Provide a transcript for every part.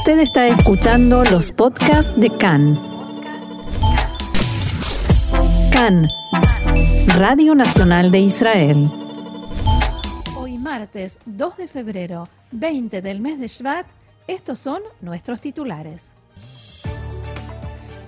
Usted está escuchando los podcasts de CAN. CAN, Radio Nacional de Israel. Hoy martes 2 de febrero, 20 del mes de Shvat, estos son nuestros titulares.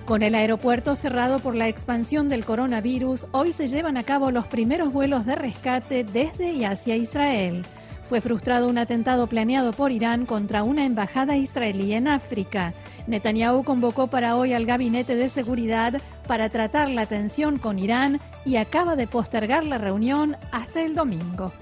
Con el aeropuerto cerrado por la expansión del coronavirus, hoy se llevan a cabo los primeros vuelos de rescate desde y hacia Israel. Fue frustrado un atentado planeado por Irán contra una embajada israelí en África. Netanyahu convocó para hoy al gabinete de seguridad para tratar la tensión con Irán y acaba de postergar la reunión hasta el domingo.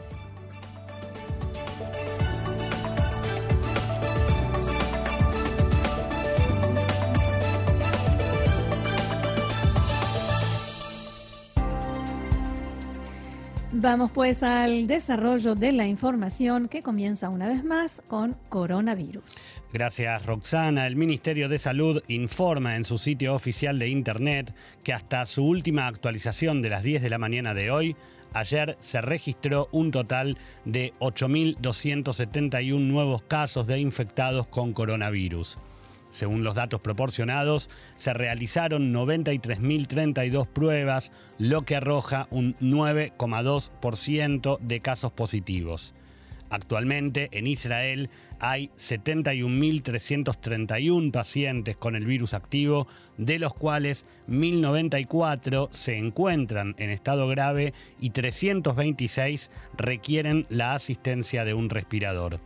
Vamos pues al desarrollo de la información que comienza una vez más con coronavirus. Gracias Roxana. El Ministerio de Salud informa en su sitio oficial de Internet que hasta su última actualización de las 10 de la mañana de hoy, ayer se registró un total de 8.271 nuevos casos de infectados con coronavirus. Según los datos proporcionados, se realizaron 93.032 pruebas, lo que arroja un 9,2% de casos positivos. Actualmente en Israel hay 71.331 pacientes con el virus activo, de los cuales 1.094 se encuentran en estado grave y 326 requieren la asistencia de un respirador.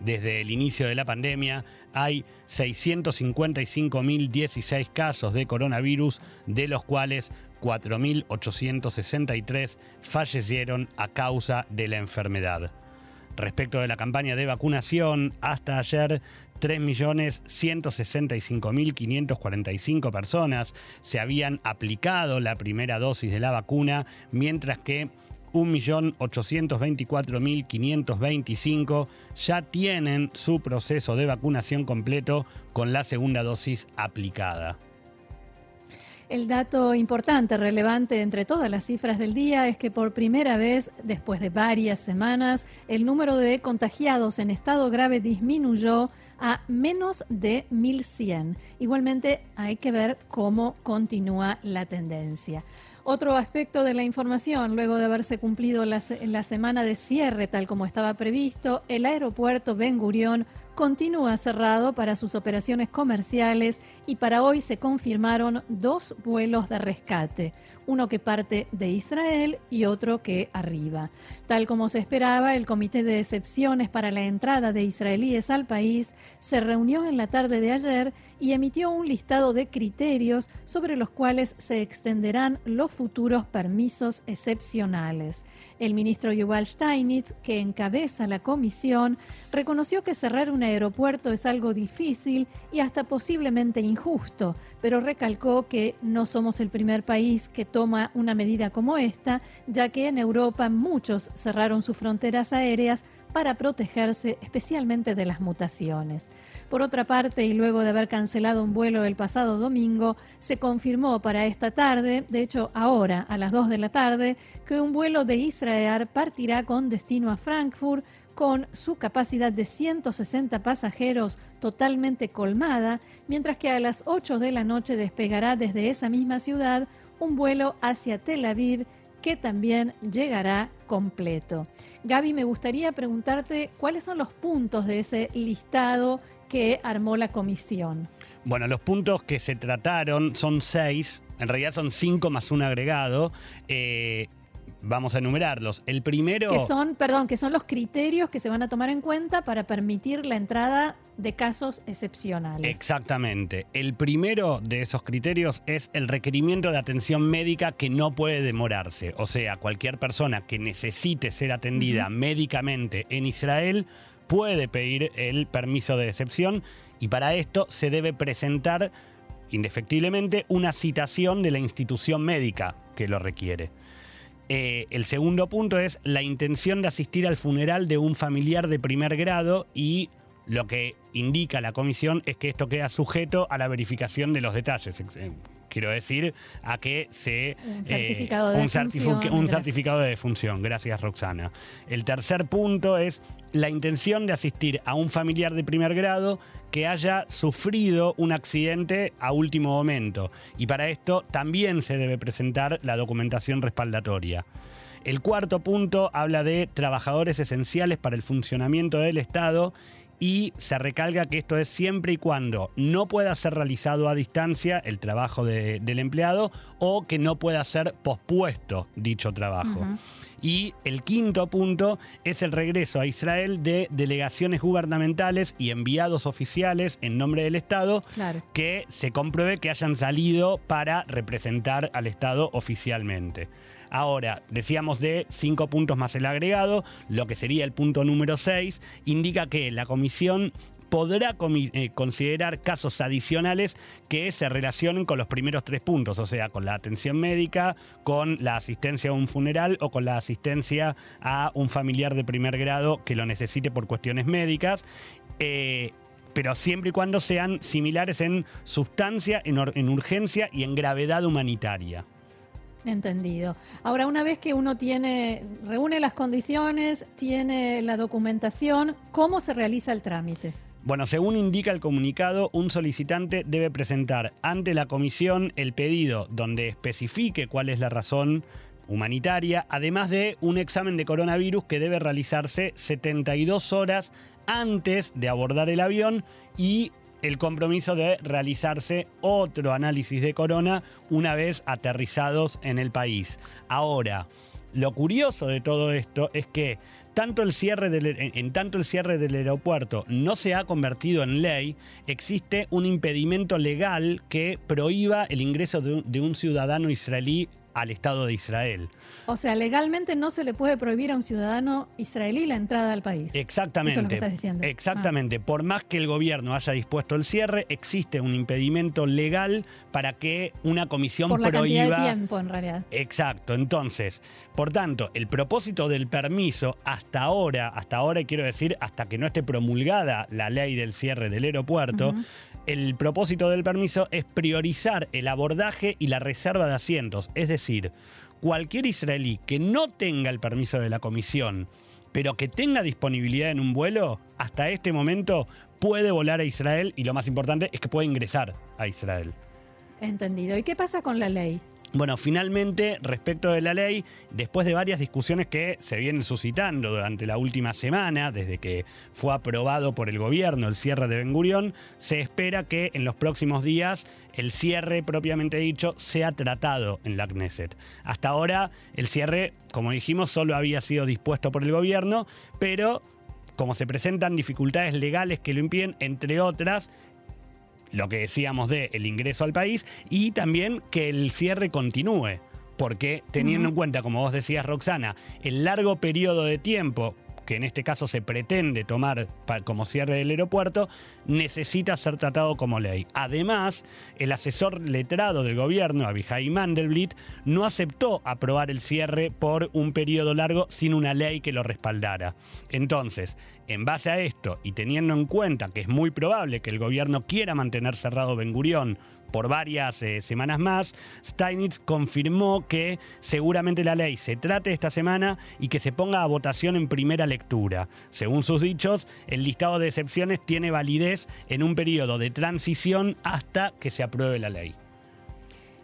Desde el inicio de la pandemia hay 655.016 casos de coronavirus, de los cuales 4.863 fallecieron a causa de la enfermedad. Respecto de la campaña de vacunación, hasta ayer 3.165.545 personas se habían aplicado la primera dosis de la vacuna, mientras que 1.824.525 ya tienen su proceso de vacunación completo con la segunda dosis aplicada. El dato importante, relevante entre todas las cifras del día es que por primera vez, después de varias semanas, el número de contagiados en estado grave disminuyó a menos de 1.100. Igualmente hay que ver cómo continúa la tendencia. Otro aspecto de la información, luego de haberse cumplido la, la semana de cierre tal como estaba previsto, el aeropuerto Ben Gurión continúa cerrado para sus operaciones comerciales y para hoy se confirmaron dos vuelos de rescate, uno que parte de Israel y otro que arriba. Tal como se esperaba, el Comité de Excepciones para la entrada de israelíes al país se reunió en la tarde de ayer y emitió un listado de criterios sobre los cuales se extenderán los futuros permisos excepcionales. El ministro Yuval Steinitz, que encabeza la comisión, reconoció que cerrar un aeropuerto es algo difícil y hasta posiblemente injusto, pero recalcó que no somos el primer país que toma una medida como esta, ya que en Europa muchos cerraron sus fronteras aéreas para protegerse especialmente de las mutaciones. Por otra parte, y luego de haber cancelado un vuelo el pasado domingo, se confirmó para esta tarde, de hecho ahora a las 2 de la tarde, que un vuelo de Israel partirá con destino a Frankfurt con su capacidad de 160 pasajeros totalmente colmada, mientras que a las 8 de la noche despegará desde esa misma ciudad un vuelo hacia Tel Aviv que también llegará completo. Gaby, me gustaría preguntarte cuáles son los puntos de ese listado que armó la comisión. Bueno, los puntos que se trataron son seis, en realidad son cinco más un agregado. Eh, Vamos a enumerarlos. El primero... Que son, perdón, que son los criterios que se van a tomar en cuenta para permitir la entrada de casos excepcionales. Exactamente. El primero de esos criterios es el requerimiento de atención médica que no puede demorarse. O sea, cualquier persona que necesite ser atendida médicamente en Israel puede pedir el permiso de excepción y para esto se debe presentar indefectiblemente una citación de la institución médica que lo requiere. Eh, el segundo punto es la intención de asistir al funeral de un familiar de primer grado y lo que indica la comisión es que esto queda sujeto a la verificación de los detalles. Eh, quiero decir, a que se... Un certificado, de, un defunción, un certificado de defunción. Gracias, Roxana. El tercer punto es la intención de asistir a un familiar de primer grado que haya sufrido un accidente a último momento. Y para esto también se debe presentar la documentación respaldatoria. El cuarto punto habla de trabajadores esenciales para el funcionamiento del Estado y se recalca que esto es siempre y cuando no pueda ser realizado a distancia el trabajo del empleado o que no pueda ser pospuesto dicho trabajo. Y el quinto punto es el regreso a Israel de delegaciones gubernamentales y enviados oficiales en nombre del Estado que se compruebe que hayan salido para representar al Estado oficialmente. Ahora, decíamos de cinco puntos más el agregado, lo que sería el punto número seis, indica que la comisión podrá eh, considerar casos adicionales que se relacionen con los primeros tres puntos, o sea, con la atención médica, con la asistencia a un funeral o con la asistencia a un familiar de primer grado que lo necesite por cuestiones médicas. Eh, pero siempre y cuando sean similares en sustancia, en urgencia y en gravedad humanitaria. Entendido. Ahora, una vez que uno tiene, reúne las condiciones, tiene la documentación, ¿cómo se realiza el trámite? Bueno, según indica el comunicado, un solicitante debe presentar ante la comisión el pedido donde especifique cuál es la razón humanitaria, además de un examen de coronavirus que debe realizarse 72 horas antes de abordar el avión y el compromiso de realizarse otro análisis de corona una vez aterrizados en el país. Ahora, lo curioso de todo esto es que tanto el cierre del, en, tanto el cierre del aeropuerto no se ha convertido en ley, existe un impedimento legal que prohíba el ingreso de un ciudadano israelí al Estado de Israel. O sea, legalmente no se le puede prohibir a un ciudadano israelí la entrada al país. Exactamente. Eso es lo que estás diciendo. Exactamente. Ah. Por más que el gobierno haya dispuesto el cierre, existe un impedimento legal para que una comisión por la prohíba. Cantidad de tiempo, en realidad. Exacto. Entonces, por tanto, el propósito del permiso hasta ahora, hasta ahora quiero decir, hasta que no esté promulgada la ley del cierre del aeropuerto, el propósito del permiso es priorizar el abordaje y la reserva de asientos. Es decir, cualquier israelí que no tenga el permiso de la comisión, pero que tenga disponibilidad en un vuelo, hasta este momento puede volar a Israel y lo más importante es que puede ingresar a Israel. Entendido. ¿Y qué pasa con la ley? Bueno, finalmente, respecto de la ley, después de varias discusiones que se vienen suscitando durante la última semana, desde que fue aprobado por el gobierno el cierre de Ben Gurión, se espera que en los próximos días el cierre propiamente dicho sea tratado en la Knesset. Hasta ahora, el cierre, como dijimos, solo había sido dispuesto por el gobierno, pero como se presentan dificultades legales que lo impiden, entre otras, lo que decíamos de el ingreso al país y también que el cierre continúe. Porque teniendo en cuenta, como vos decías, Roxana, el largo periodo de tiempo que en este caso se pretende tomar como cierre del aeropuerto, necesita ser tratado como ley. Además, el asesor letrado del gobierno, Abihai Mandelblit, no aceptó aprobar el cierre por un periodo largo sin una ley que lo respaldara. Entonces, en base a esto y teniendo en cuenta que es muy probable que el gobierno quiera mantener cerrado Ben Gurión por varias eh, semanas más, Steinitz confirmó que seguramente la ley se trate esta semana y que se ponga a votación en primera lectura. Según sus dichos, el listado de excepciones tiene validez en un periodo de transición hasta que se apruebe la ley.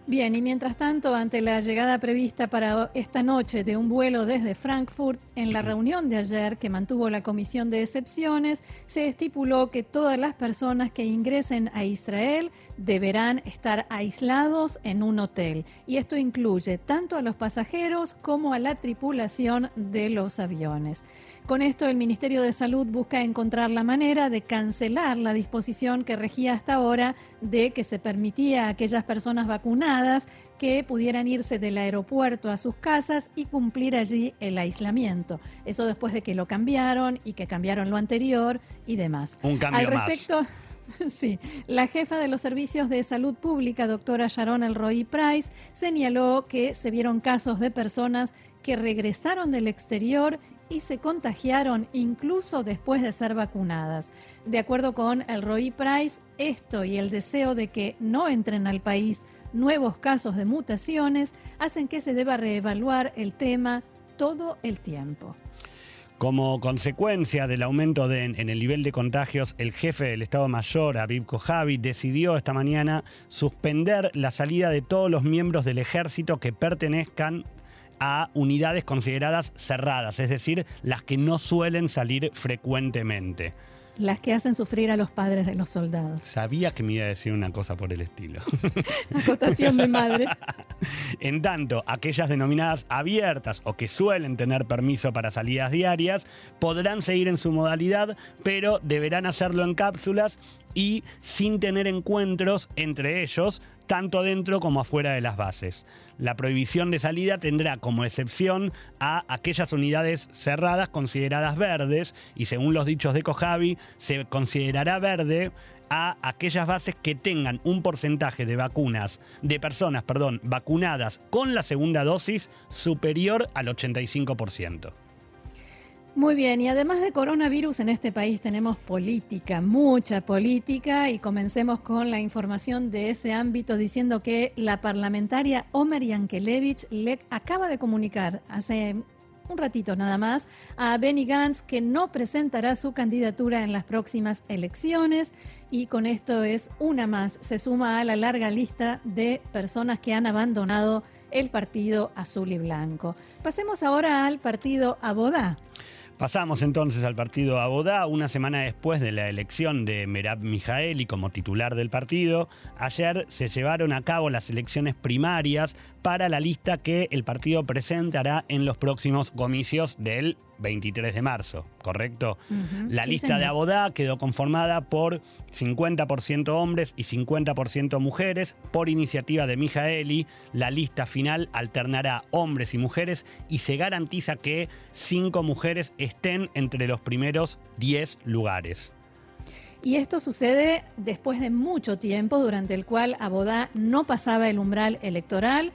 Bien, y mientras tanto, ante la llegada prevista para esta noche de un vuelo desde Frankfurt, en la reunión de ayer que mantuvo la Comisión de Excepciones, se estipuló que todas las personas que ingresen a Israel deberán estar aislados en un hotel. Y esto incluye tanto a los pasajeros como a la tripulación de los aviones. Con esto, el Ministerio de Salud busca encontrar la manera de cancelar la disposición que regía hasta ahora de que se permitía a aquellas personas vacunadas que pudieran irse del aeropuerto a sus casas y cumplir allí el aislamiento. Eso después de que lo cambiaron y que cambiaron lo anterior y demás. Un cambio Al respecto, Sí, la jefa de los servicios de salud pública, doctora Sharon Elroy Price, señaló que se vieron casos de personas que regresaron del exterior y se contagiaron incluso después de ser vacunadas. De acuerdo con el Roy Price, esto y el deseo de que no entren al país nuevos casos de mutaciones hacen que se deba reevaluar el tema todo el tiempo. Como consecuencia del aumento en el nivel de contagios, el jefe del Estado Mayor, Aviv Kojavi, decidió esta mañana suspender la salida de todos los miembros del ejército que pertenezcan a unidades consideradas cerradas, es decir, las que no suelen salir frecuentemente. Las que hacen sufrir a los padres de los soldados. Sabía que me iba a decir una cosa por el estilo. Acotación de madre. En tanto, aquellas denominadas abiertas o que suelen tener permiso para salidas diarias podrán seguir en su modalidad, pero deberán hacerlo en cápsulas y sin tener encuentros entre ellos, tanto dentro como afuera de las bases. La prohibición de salida tendrá como excepción a aquellas unidades cerradas consideradas verdes y según los dichos de Cojavi se considerará verde a aquellas bases que tengan un porcentaje de vacunas, de personas, perdón, vacunadas con la segunda dosis superior al 85%. Muy bien, y además de coronavirus en este país tenemos política, mucha política, y comencemos con la información de ese ámbito diciendo que la parlamentaria Omer Yankelevich le acaba de comunicar hace un ratito nada más a Benny Gantz que no presentará su candidatura en las próximas elecciones y con esto es una más, se suma a la larga lista de personas que han abandonado el partido azul y blanco. Pasemos ahora al partido Abodá. Pasamos entonces al partido Abodá, una semana después de la elección de Merab Mijaeli como titular del partido. Ayer se llevaron a cabo las elecciones primarias para la lista que el partido presentará en los próximos comicios del 23 de marzo, ¿correcto? La lista de Abodá quedó conformada por 50% hombres y 50% mujeres. Por iniciativa de Mijaeli, la lista final alternará hombres y mujeres y se garantiza que cinco mujeres estén entre los primeros 10 lugares. Y esto sucede después de mucho tiempo durante el cual Abodá no pasaba el umbral electoral.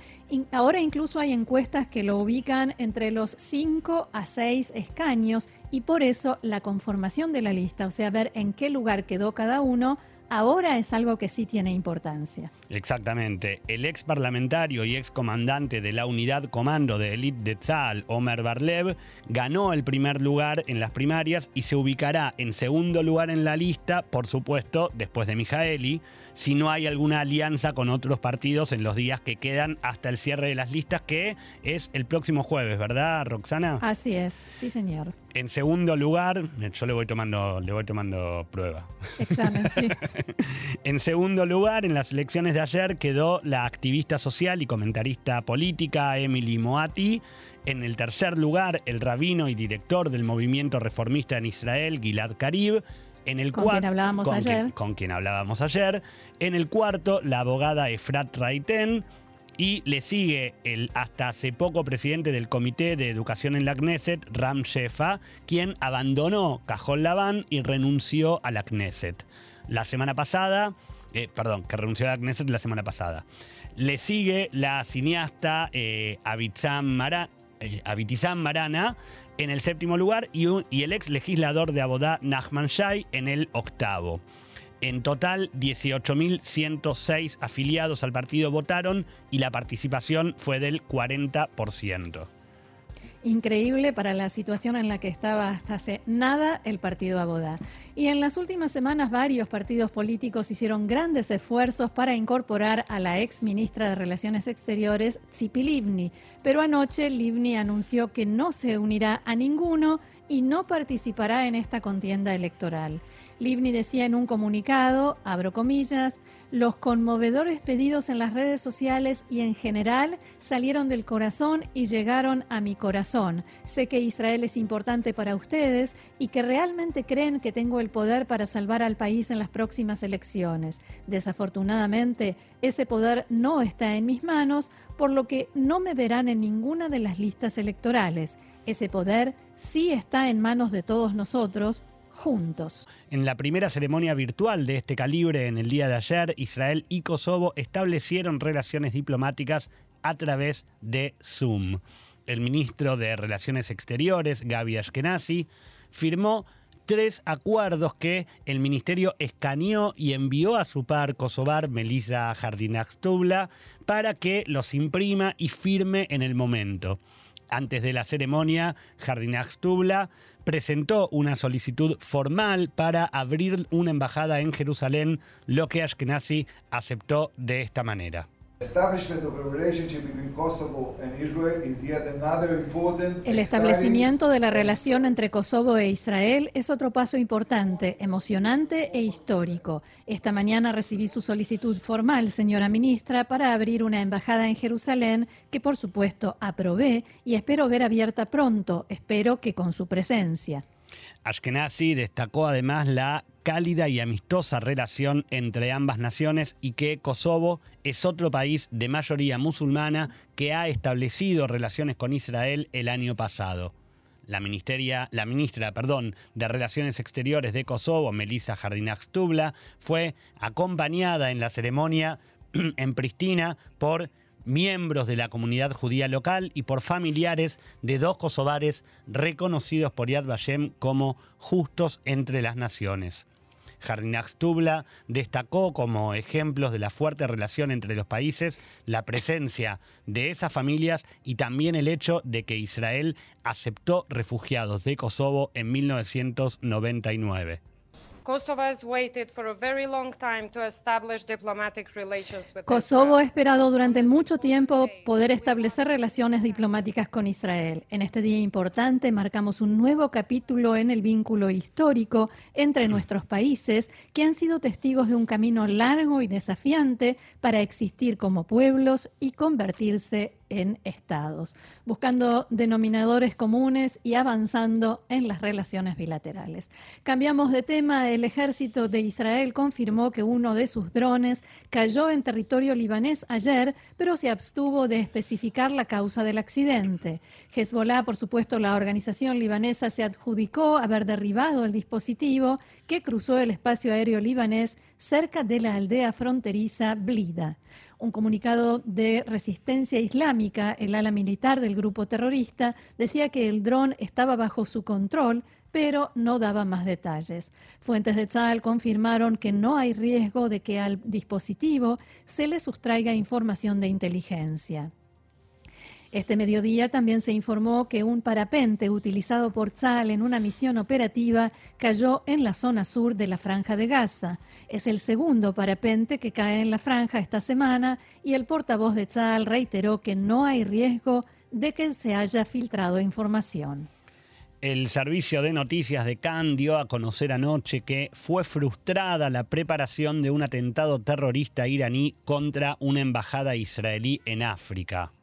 Ahora incluso hay encuestas que lo ubican entre los 5 a 6 escaños y por eso la conformación de la lista, o sea, ver en qué lugar quedó cada uno, ahora es algo que sí tiene importancia. Exactamente. El ex parlamentario y ex comandante de la unidad comando de élite de Tzal, Omer Barlev, ganó el primer lugar en las primarias y se ubicará en segundo lugar en la lista, por supuesto, después de Mijaeli, si no hay alguna alianza con otros partidos en los días que quedan hasta el cierre de las listas, que es el próximo jueves, ¿verdad, Roxana? Así es, sí, señor. En segundo lugar, yo le voy tomando, le voy tomando prueba. Examen, sí. en segundo lugar, en las elecciones de ayer quedó la activista social y comentarista política Emily Moati. En el tercer lugar, el rabino y director del movimiento reformista en Israel, Gilad Karib. En el con quien hablábamos ayer. con quien hablábamos ayer. En el cuarto, la abogada Efrat Raiten. Y le sigue el hasta hace poco presidente del Comité de Educación en la Knesset, Ram Shefa, quien abandonó Cajón Labán y renunció a la Knesset. La semana pasada, eh, perdón, que renunció a la Knesset la semana pasada. Le sigue la cineasta eh, eh, Marana en el séptimo lugar y, y el ex legislador de Abodá, Nachman Shai, en el octavo. En total, 18.106 afiliados al partido votaron y la participación fue del 40% increíble para la situación en la que estaba hasta hace nada el partido Abodá. Y en las últimas semanas varios partidos políticos hicieron grandes esfuerzos para incorporar a la ex ministra de Relaciones Exteriores, Tzipi Livni. Pero anoche Livni anunció que no se unirá a ninguno y no participará en esta contienda electoral. Livni decía en un comunicado, abro comillas, los conmovedores pedidos en las redes sociales y en general salieron del corazón y llegaron a mi corazón. Sé que Israel es importante para ustedes y que realmente creen que tengo el poder para salvar al país en las próximas elecciones. Desafortunadamente, ese poder no está en mis manos, por lo que no me verán en ninguna de las listas electorales. Ese poder sí está en manos de todos nosotros, juntos. En la primera ceremonia virtual de este calibre en el día de ayer, Israel y Kosovo establecieron relaciones diplomáticas a través de Zoom. el ministro de Relaciones Exteriores, Gaby Ashkenazi, firmó tres acuerdos que el ministerio escaneó y envió a su par kosovar, Melissa Jardinax-Tubla, para que los imprima y firme en el momento. Antes de la ceremonia, Jardinax-Tubla presentó una solicitud formal para abrir una embajada en Jerusalén, lo que Ashkenazi aceptó de esta manera. El establecimiento de la relación entre Kosovo e Israel es otro paso importante, emocionante e histórico. Esta mañana recibí su solicitud formal, señora ministra, para abrir una embajada en Jerusalén que por supuesto aprobé y espero ver abierta pronto, espero que con su presencia. Ashkenazi destacó además la cálida y amistosa relación entre ambas naciones y que Kosovo es otro país de mayoría musulmana que ha establecido relaciones con Israel el año pasado. La, la ministra perdón, de Relaciones Exteriores de Kosovo, Melissa Jardinax-Tubla, fue acompañada en la ceremonia en Pristina por miembros de la comunidad judía local y por familiares de dos kosovares reconocidos por Yad Vashem como justos entre las naciones. Jarinax Tubla destacó como ejemplos de la fuerte relación entre los países la presencia de esas familias y también el hecho de que Israel aceptó refugiados de Kosovo en 1999. Kosovo ha esperado durante mucho tiempo poder establecer relaciones diplomáticas con Israel. En este día importante marcamos un nuevo capítulo en el vínculo histórico entre nuestros países que han sido testigos de un camino largo y desafiante para existir como pueblos y convertirse en estados, buscando denominadores comunes y avanzando en las relaciones bilaterales. Cambiamos de tema, el ejército de Israel confirmó que uno de sus drones cayó en territorio libanés ayer, pero se abstuvo de especificar la causa del accidente. Hezbollah, por supuesto, la organización libanesa se adjudicó haber derribado el dispositivo que cruzó el espacio aéreo libanés cerca de la aldea fronteriza Blida un comunicado de resistencia islámica, el ala militar del grupo terrorista, decía que el dron estaba bajo su control, pero no daba más detalles. Fuentes de Tzal confirmaron que no hay riesgo de que al dispositivo se le sustraiga información de inteligencia. Este mediodía también se informó que un parapente utilizado por Tzal en una misión operativa cayó en la zona sur de la franja de Gaza. Es el segundo parapente que cae en la franja esta semana y el portavoz de Tzal reiteró que no hay riesgo de que se haya filtrado información. El servicio de noticias de Cannes dio a conocer anoche que fue frustrada la preparación de un atentado terrorista iraní contra una embajada israelí en África.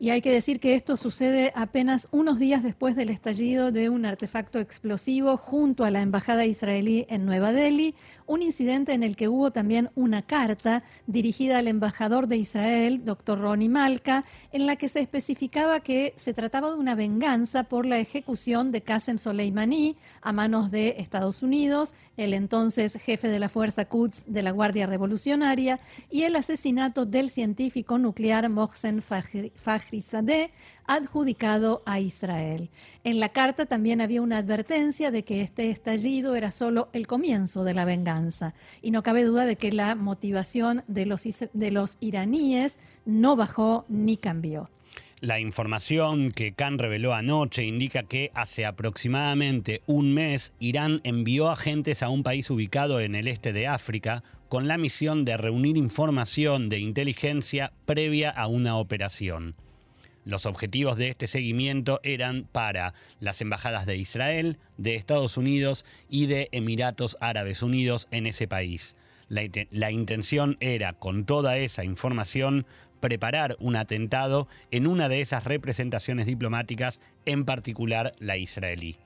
Y hay que decir que esto sucede apenas unos días después del estallido de un artefacto explosivo junto a la embajada israelí en Nueva Delhi, un incidente en el que hubo también una carta dirigida al embajador de Israel, doctor Ronnie Malka, en la que se especificaba que se trataba de una venganza por la ejecución de Qasem Soleimani a manos de Estados Unidos, el entonces jefe de la Fuerza Quds de la Guardia Revolucionaria, y el asesinato del científico nuclear Mohsen Fahri adjudicado a Israel. En la carta también había una advertencia de que este estallido era solo el comienzo de la venganza y no cabe duda de que la motivación de los, de los iraníes no bajó ni cambió. La información que Khan reveló anoche indica que hace aproximadamente un mes Irán envió agentes a un país ubicado en el este de África con la misión de reunir información de inteligencia previa a una operación. Los objetivos de este seguimiento eran para las embajadas de Israel, de Estados Unidos y de Emiratos Árabes Unidos en ese país. La, intención era, con toda esa información, preparar un atentado en una de esas representaciones diplomáticas, en particular la israelí.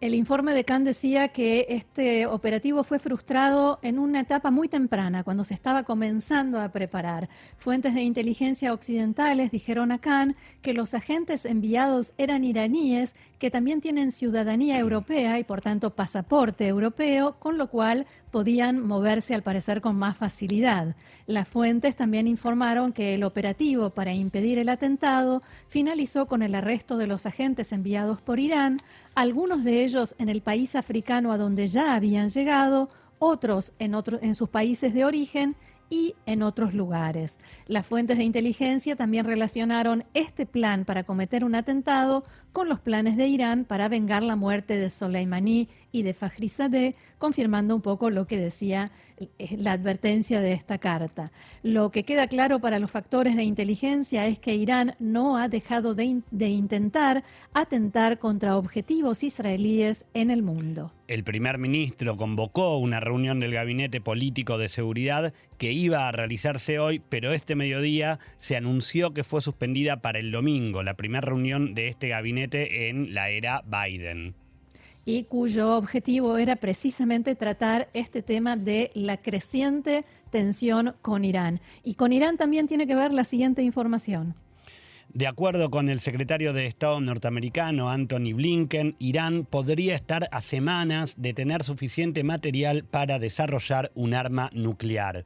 El informe de Khan decía que este operativo fue frustrado en una etapa muy temprana, cuando se estaba comenzando a preparar. Fuentes de inteligencia occidentales dijeron a Khan que los agentes enviados eran iraníes que también tienen ciudadanía europea y por tanto pasaporte europeo, con lo cual podían moverse al parecer con más facilidad. Las fuentes también informaron que el operativo para impedir el atentado finalizó con el arresto de los agentes enviados por Irán, algunos de ellos en el país africano a donde ya habían llegado, otros en, sus países de origen y en otros lugares. Las fuentes de inteligencia también relacionaron este plan para cometer un atentado con los planes de Irán para vengar la muerte de Soleimani y de Fakhrizadeh, confirmando un poco lo que decía eh, la advertencia de esta carta. Lo que queda claro para los factores de inteligencia es que Irán no ha dejado de, de intentar atentar contra objetivos israelíes en el mundo. El primer ministro convocó una reunión del Gabinete Político de Seguridad que iba a realizarse hoy, pero este mediodía se anunció que fue suspendida para el domingo, la primera reunión de este gabinete en la era Biden y cuyo objetivo era precisamente tratar este tema de la creciente tensión con Irán. Y con Irán también tiene que ver la siguiente información. De acuerdo con el secretario de Estado norteamericano Anthony Blinken, Irán podría estar a semanas de tener suficiente material para desarrollar un arma nuclear.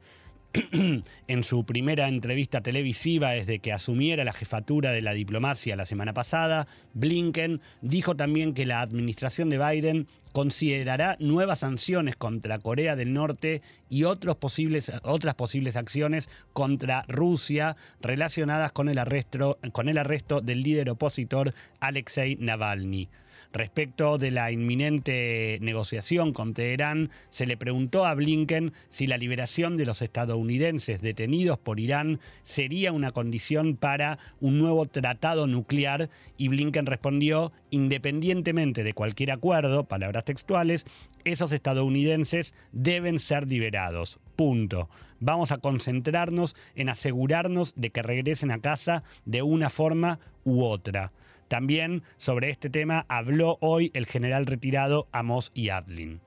en su primera entrevista televisiva desde que asumiera la jefatura de la diplomacia la semana pasada, Blinken dijo también que la administración de Biden considerará nuevas sanciones contra Corea del Norte y otros posibles, otras posibles acciones contra Rusia relacionadas con el, arresto, con el arresto del líder opositor Alexei Navalny. Respecto de la inminente negociación con Teherán, se le preguntó a Blinken si la liberación de los estadounidenses detenidos por Irán sería una condición para un nuevo tratado nuclear y Blinken respondió, independientemente de cualquier acuerdo, palabras textuales, esos estadounidenses deben ser liberados. Punto. Vamos a concentrarnos en asegurarnos de que regresen a casa de una forma u otra. También sobre este tema habló hoy el general retirado Amos Yadlin.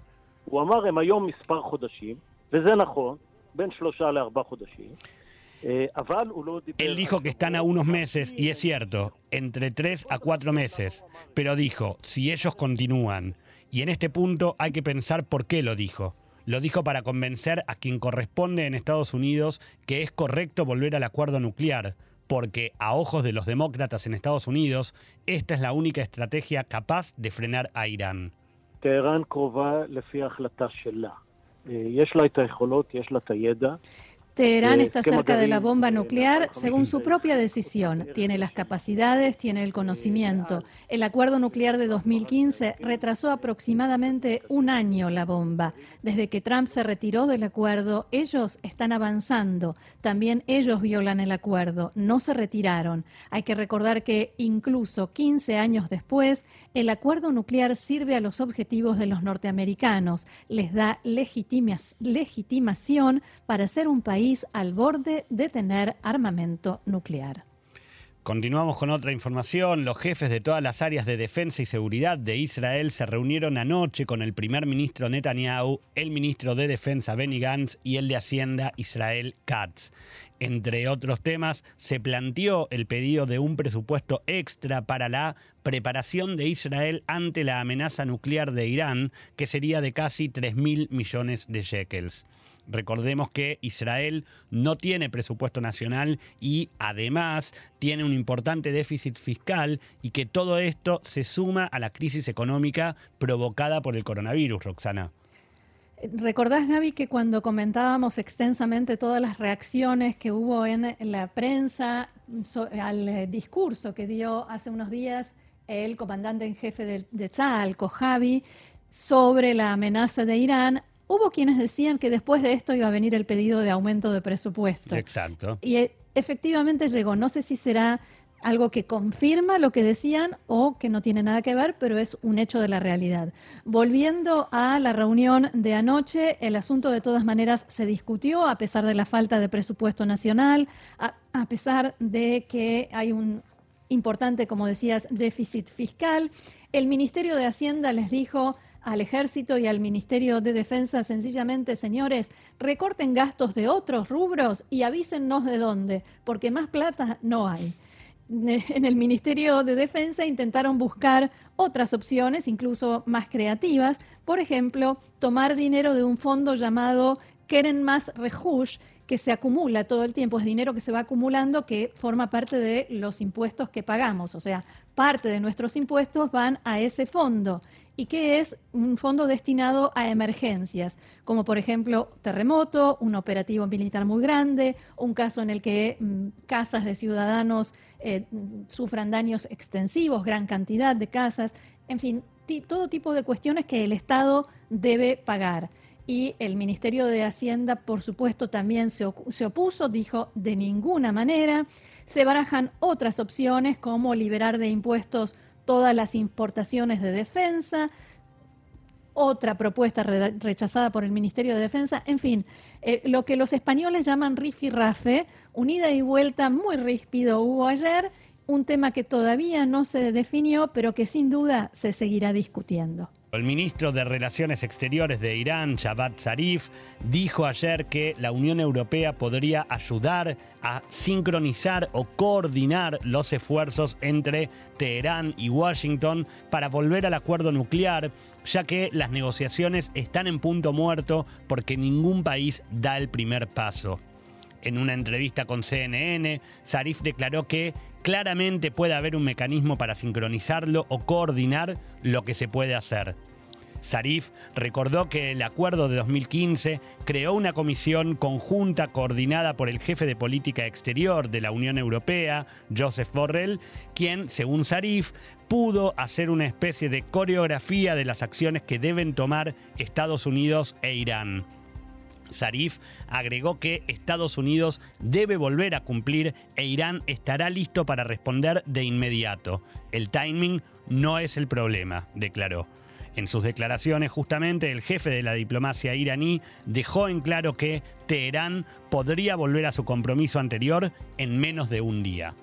Él dijo que están a unos meses, y es cierto, entre tres a cuatro meses, pero dijo, si ellos continúan, y en este punto hay que pensar por qué lo dijo. Lo dijo para convencer a quien corresponde en Estados Unidos que es correcto volver al acuerdo nuclear, porque a ojos de los demócratas en Estados Unidos, esta es la única estrategia capaz de frenar a Irán. Teherán está cerca de la bomba nuclear según su propia decisión. Tiene las capacidades, tiene el conocimiento. El acuerdo nuclear de 2015 retrasó aproximadamente un año la bomba. Desde que Trump se retiró del acuerdo, ellos están avanzando. También ellos violan el acuerdo. No se retiraron. Hay que recordar que incluso 15 años después, el acuerdo nuclear sirve a los objetivos de los norteamericanos. Les da legitimación para ser un país al borde de tener armamento nuclear. Continuamos con otra información. Los jefes de todas las áreas de defensa y seguridad de Israel se reunieron anoche con el primer ministro Netanyahu, el ministro de Defensa Benny Gantz y el de Hacienda Israel Katz. Entre otros temas, se planteó el pedido de un presupuesto extra para la preparación de Israel ante la amenaza nuclear de Irán, que sería de casi 3 mil millones de shekels. Recordemos que Israel no tiene presupuesto nacional y además tiene un importante déficit fiscal y que todo esto se suma a la crisis económica provocada por el coronavirus, Roxana. ¿Recordás, Gaby, que cuando comentábamos extensamente todas las reacciones que hubo en la prensa al eh, discurso que dio hace unos días el comandante en jefe de, de Tzal, Kojavi, sobre la amenaza de Irán? Hubo quienes decían que después de esto iba a venir el pedido de aumento de presupuesto. Exacto. Y eh, efectivamente llegó. No sé si será algo que confirma lo que decían o que no tiene nada que ver, pero es un hecho de la realidad. Volviendo a la reunión de anoche, el asunto de todas maneras se discutió a pesar de la falta de presupuesto nacional, a, pesar de que hay un importante, como decías, déficit fiscal. El Ministerio de Hacienda les dijo al ejército y al Ministerio de Defensa sencillamente, señores, recorten gastos de otros rubros y avísennos de dónde, porque más plata no hay. En el Ministerio de Defensa intentaron buscar otras opciones, incluso más creativas, por ejemplo, tomar dinero de un fondo llamado Keren Mas Rejush, que se acumula todo el tiempo, es dinero que se va acumulando que forma parte de los impuestos que pagamos, o sea, parte de nuestros impuestos van a ese fondo y que es un fondo destinado a emergencias, como por ejemplo terremoto, un operativo militar muy grande, un caso en el que mm, casas de ciudadanos eh, sufran daños extensivos, gran cantidad de casas, en fin, todo tipo de cuestiones que el Estado debe pagar. Y el Ministerio de Hacienda, por supuesto, también se, se opuso, dijo de ninguna manera. Se barajan otras opciones como liberar de impuestos todas las importaciones de defensa, otra propuesta rechazada por el Ministerio de Defensa, en fin, eh, lo que los españoles llaman rifirrafe, unida y vuelta muy ríspido hubo ayer, un tema que todavía no se definió, pero que sin duda se seguirá discutiendo. El ministro de Relaciones Exteriores de Irán, Javad Zarif, dijo ayer que la Unión Europea podría ayudar a sincronizar o coordinar los esfuerzos entre Teherán y Washington para volver al acuerdo nuclear, ya que las negociaciones están en punto muerto porque ningún país da el primer paso. En una entrevista con CNN, Zarif declaró que claramente puede haber un mecanismo para sincronizarlo o coordinar lo que se puede hacer. Zarif recordó que el acuerdo de 2015 creó una comisión conjunta coordinada por el jefe de política exterior de la Unión Europea, Joseph Borrell, quien, según Zarif, pudo hacer una especie de coreografía de las acciones que deben tomar Estados Unidos e Irán. Zarif agregó que Estados Unidos debe volver a cumplir e Irán estará listo para responder de inmediato. El timing no es el problema, declaró. En sus declaraciones, justamente, el jefe de la diplomacia iraní dejó en claro que Teherán podría volver a su compromiso anterior en menos de un día.